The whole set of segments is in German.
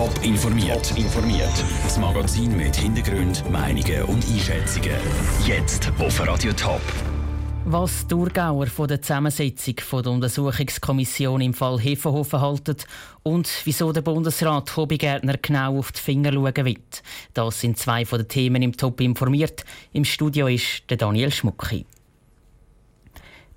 Top informiert. informiert. Das Magazin mit Hintergrund, Meinungen und Einschätzungen. Jetzt auf Radio Top. Was die von der Zusammensetzung von der Untersuchungskommission im Fall Hefenhofen halten und wieso der Bundesrat Hobbygärtner genau auf die Finger schauen wird. Das sind zwei von den Themen im Top informiert. Im Studio ist der Daniel Schmucki.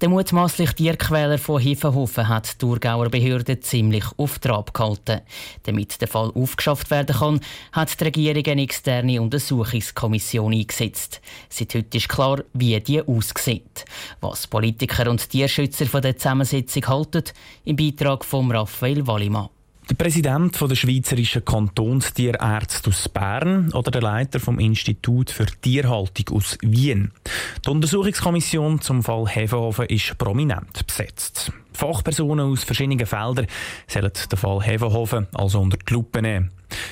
Der mutmaßliche Tierquäler von Hefenhofen hat die Thurgauer Behörde ziemlich auf Trab gehalten. Damit der Fall aufgeschafft werden kann, hat die Regierung eine externe Untersuchungskommission eingesetzt. Seit heute ist klar, wie die aussieht. Was Politiker und Tierschützer von der Zusammensetzung halten, im Beitrag von Raphael Wallimann. Der Präsident der Schweizerischen Kantonstierärzte aus Bern oder der Leiter vom Institut für Tierhaltung aus Wien. Die Untersuchungskommission zum Fall Hefenhofen ist prominent besetzt. Fachpersonen aus verschiedenen Feldern sollen den Fall Hefenhofen also unter die Lupe nehmen.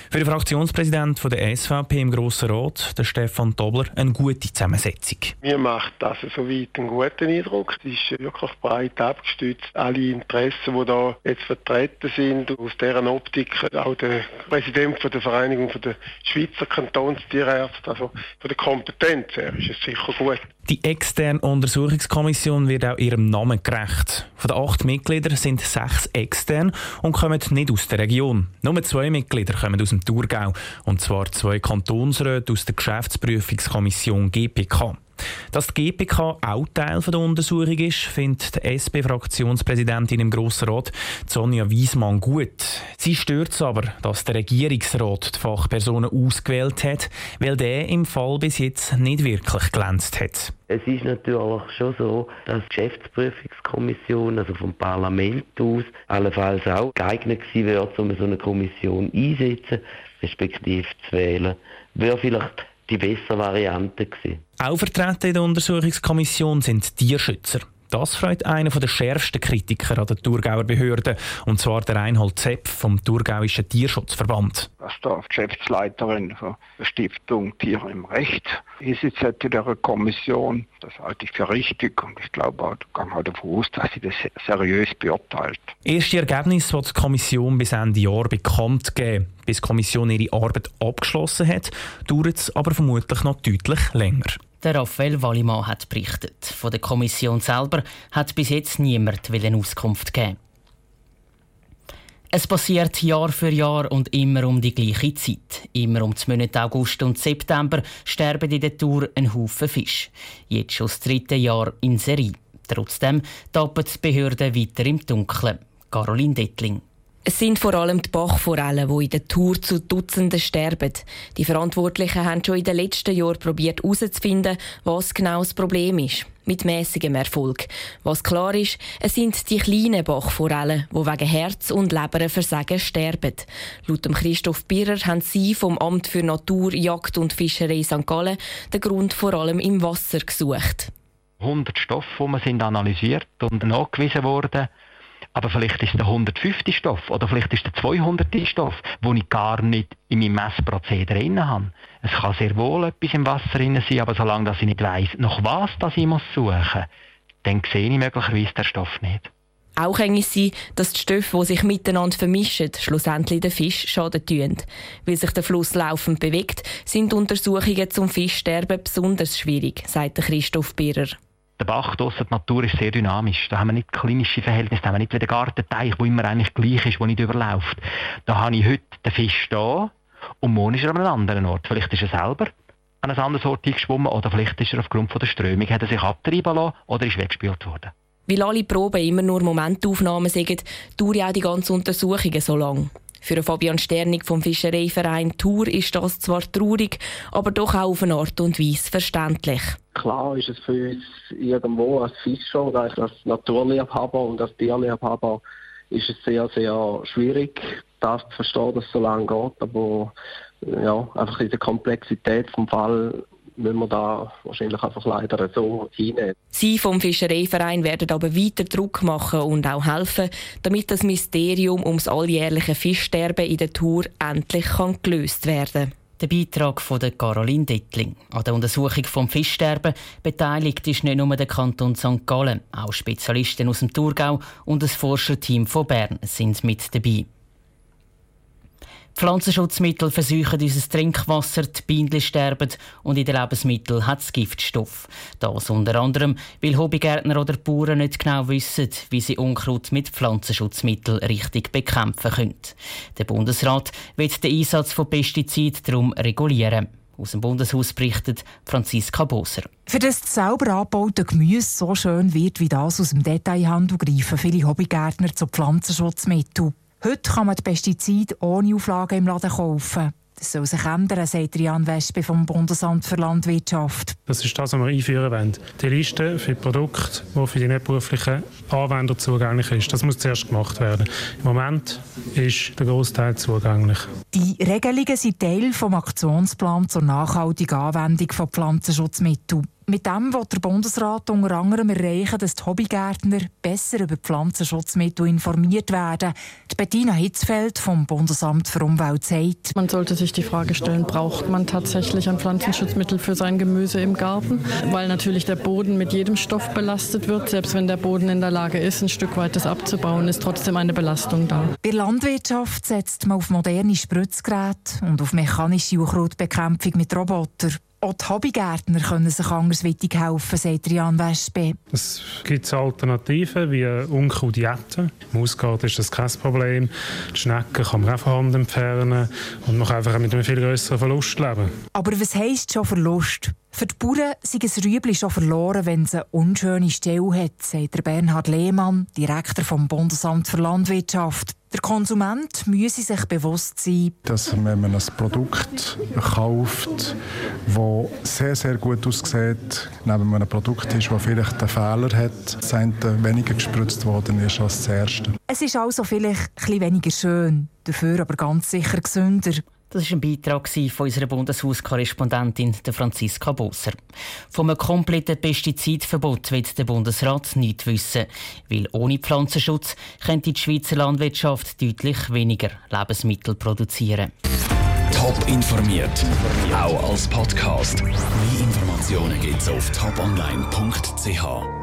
Für den Fraktionspräsidenten der SVP im Grossen Rat, der Stefan Dobler, eine gute Zusammensetzung. Mir macht das soweit einen guten Eindruck. Es ist wirklich breit abgestützt. Alle Interessen, die da jetzt vertreten sind, aus deren Optik auch der Präsident von der Vereinigung der Schweizer Kantonstierärzte, also von der Kompetenz her, ist es sicher gut. Die externe Untersuchungskommission wird auch ihrem Namen gerecht. Von den acht Mitgliedern sind sechs extern und kommen nicht aus der Region. Nur zwei Mitglieder kommen aus dem Thurgau, und zwar zwei Kantonsräte aus der Geschäftsprüfungskommission GPK. Dass die GPK auch Teil der Untersuchung ist, findet die SP-Fraktionspräsidentin im Grossen Rat, Sonja Wiesmann, gut. Sie stört es aber, dass der Regierungsrat die Fachpersonen ausgewählt hat, weil der im Fall bis jetzt nicht wirklich glänzt hat. Es ist natürlich schon so, dass die Geschäftsprüfungskommission, also vom Parlament aus, allenfalls auch geeignet gewesen wäre, um so eine Kommission einzusetzen, respektive zu wählen. Wäre vielleicht die bessere Variante gewesen. Auch vertreten in der Untersuchungskommission sind Tierschützer. Das freut einen der schärfsten Kritiker an der Thurgauer Behörde, und zwar der Reinhold Zepp vom Thurgauischen Tierschutzverband. Was da Geschäftsleiterin der Stiftung Tiere im Recht ist jetzt in der Kommission, das halte ich für richtig und ich glaube kann davon aus, dass sie das seriös beurteilt. Erste Ergebnis wird die Kommission bis Ende Jahr bekannt geben. Bis die Kommission ihre Arbeit abgeschlossen hat, dauert es aber vermutlich noch deutlich länger. Der Raphael Wallimann hat berichtet. Von der Kommission selber hat bis jetzt niemand Auskunft gegeben. Es passiert Jahr für Jahr und immer um die gleiche Zeit. Immer um die Monate August und September sterben in der Tour ein Haufen Fisch. Jetzt schon das dritte Jahr in Serie. Trotzdem tappen die Behörden weiter im Dunkeln. Caroline Dettling. Es sind vor allem die Bachforellen, die in der Tour zu Dutzenden sterben. Die Verantwortlichen haben schon in den letzten Jahren probiert herauszufinden, was genau das Problem ist. Mit mäßigem Erfolg. Was klar ist, es sind die kleinen Bachforellen, die wegen Herz- und Leberversagen sterben. Laut Christoph Birrer haben sie vom Amt für Natur, Jagd und Fischerei St. Gallen den Grund vor allem im Wasser gesucht. 100 Stoffe, die sind analysiert und nachgewiesen worden aber vielleicht ist der 150. Stoff oder vielleicht ist der 200. Stoff, den ich gar nicht in meinem Messprozedere drin habe. Es kann sehr wohl etwas im Wasser drin sein, aber solange dass ich nicht weiss, nach was das ich muss suchen muss, dann sehe ich möglicherweise den Stoff nicht. Auch kann es sein, dass die Stoffe, die sich miteinander vermischen, schlussendlich den Fisch schaden tun. Weil sich der Fluss laufend bewegt, sind Untersuchungen zum Fischsterben besonders schwierig, sagt Christoph Birrer der Bach die Natur ist sehr dynamisch. Da haben wir nicht klinische Verhältnisse, da haben wir nicht wie der Gartenteich, wo immer eigentlich gleich ist, wo nicht überläuft. Da habe ich heute den Fisch da und morgen ist er an einem anderen Ort. Vielleicht ist er selber an einem anderen Ort eingeschwommen oder vielleicht ist er aufgrund von der Strömung, hat er sich abtreiben lassen oder ist weggespült worden. Weil alle Proben immer nur Momentaufnahmen sind, dauert auch die ganze Untersuchung so lang. Für Fabian Sternig vom Fischereiverein Tour ist das zwar traurig, aber doch auch auf eine Art und Weise verständlich. Klar ist es für uns irgendwo als Fischer als Naturliebhaber und als Tierliebhaber ist es sehr, sehr schwierig, das zu verstehen, dass es so lange geht. Aber ja, einfach in der Komplexität vom Fall müssen wir da wahrscheinlich einfach leider so hinnehmen. Sie vom Fischereiverein werden aber weiter Druck machen und auch helfen, damit das Mysterium ums alljährliche Fischsterben in der Tour endlich kann gelöst werden kann. Der Beitrag von der Caroline Dettling. An der Untersuchung vom Fischsterben beteiligt ist nicht nur der Kanton St. Gallen, auch Spezialisten aus dem Thurgau und das Forscherteam von Bern sind mit dabei. Pflanzenschutzmittel versuchen unser Trinkwasser, die Bienen sterben und in den Lebensmitteln hat es Giftstoff. Das unter anderem, weil Hobbygärtner oder Bauern nicht genau wissen, wie sie Unkraut mit Pflanzenschutzmitteln richtig bekämpfen können. Der Bundesrat wird den Einsatz von Pestiziden darum regulieren. Aus dem Bundeshaus berichtet Franziska Boser. Für das sauber angebaute Gemüse so schön wird wie das aus dem Detailhandel, greifen viele Hobbygärtner zu Pflanzenschutzmitteln. Heute kann man die Pestizide ohne Auflagen im Laden kaufen. Das soll sich ändern, sagt Jan Wespe vom Bundesamt für Landwirtschaft. Das ist das, was wir einführen wollen. Die Liste für die Produkte, die für die nichtberuflichen Anwender zugänglich ist, das muss zuerst gemacht werden. Im Moment ist der Großteil zugänglich. Die Regelungen sind Teil des Aktionsplans zur nachhaltigen Anwendung von Pflanzenschutzmitteln. Mit dem will der Bundesrat unter anderem erreichen, dass die Hobbygärtner besser über Pflanzenschutzmittel informiert werden. Die Bettina Hitzfeld vom Bundesamt für Umwelt sagt, man sollte sich die Frage stellen, braucht man tatsächlich ein Pflanzenschutzmittel für sein Gemüse im Garten? Weil natürlich der Boden mit jedem Stoff belastet wird. Selbst wenn der Boden in der Lage ist, ein Stück weit das abzubauen, ist trotzdem eine Belastung da. Bei der Landwirtschaft setzt man auf moderne Spritzgeräte und auf mechanische Unkrautbekämpfung mit Robotern. Auch die Hobbygärtner können sich andersweitig helfen, sagt Jan Wespe. Es gibt Alternativen wie Unkrautjetten. Im Ausgarten ist das kein Problem. Die Schnecken kann man auch von Hand entfernen und man kann einfach mit einem viel größeren Verlust leben. Aber was heisst schon Verlust? Für die Bauern sind ein Rüebli schon verloren, wenn es eine unschöne Stelle hat, sagt Bernhard Lehmann, Direktor vom Bundesamt für Landwirtschaft. Der Konsument müsse sich bewusst sein, dass wenn man ein Produkt kauft, das sehr, sehr gut aussieht, neben einem Produkt ist, das vielleicht einen Fehler hat, das weniger gespritzt worden ist als das erste. Es ist also vielleicht etwas weniger schön, dafür aber ganz sicher gesünder. Das war ein Beitrag von unserer Bundeshauskorrespondentin Franziska Bosser. Vom kompletten Pestizidverbot wird der Bundesrat nicht wissen, weil ohne Pflanzenschutz könnte die Schweizer Landwirtschaft deutlich weniger Lebensmittel produzieren. Top informiert, auch als Podcast. Mehr Informationen gibt es auf toponline.ch.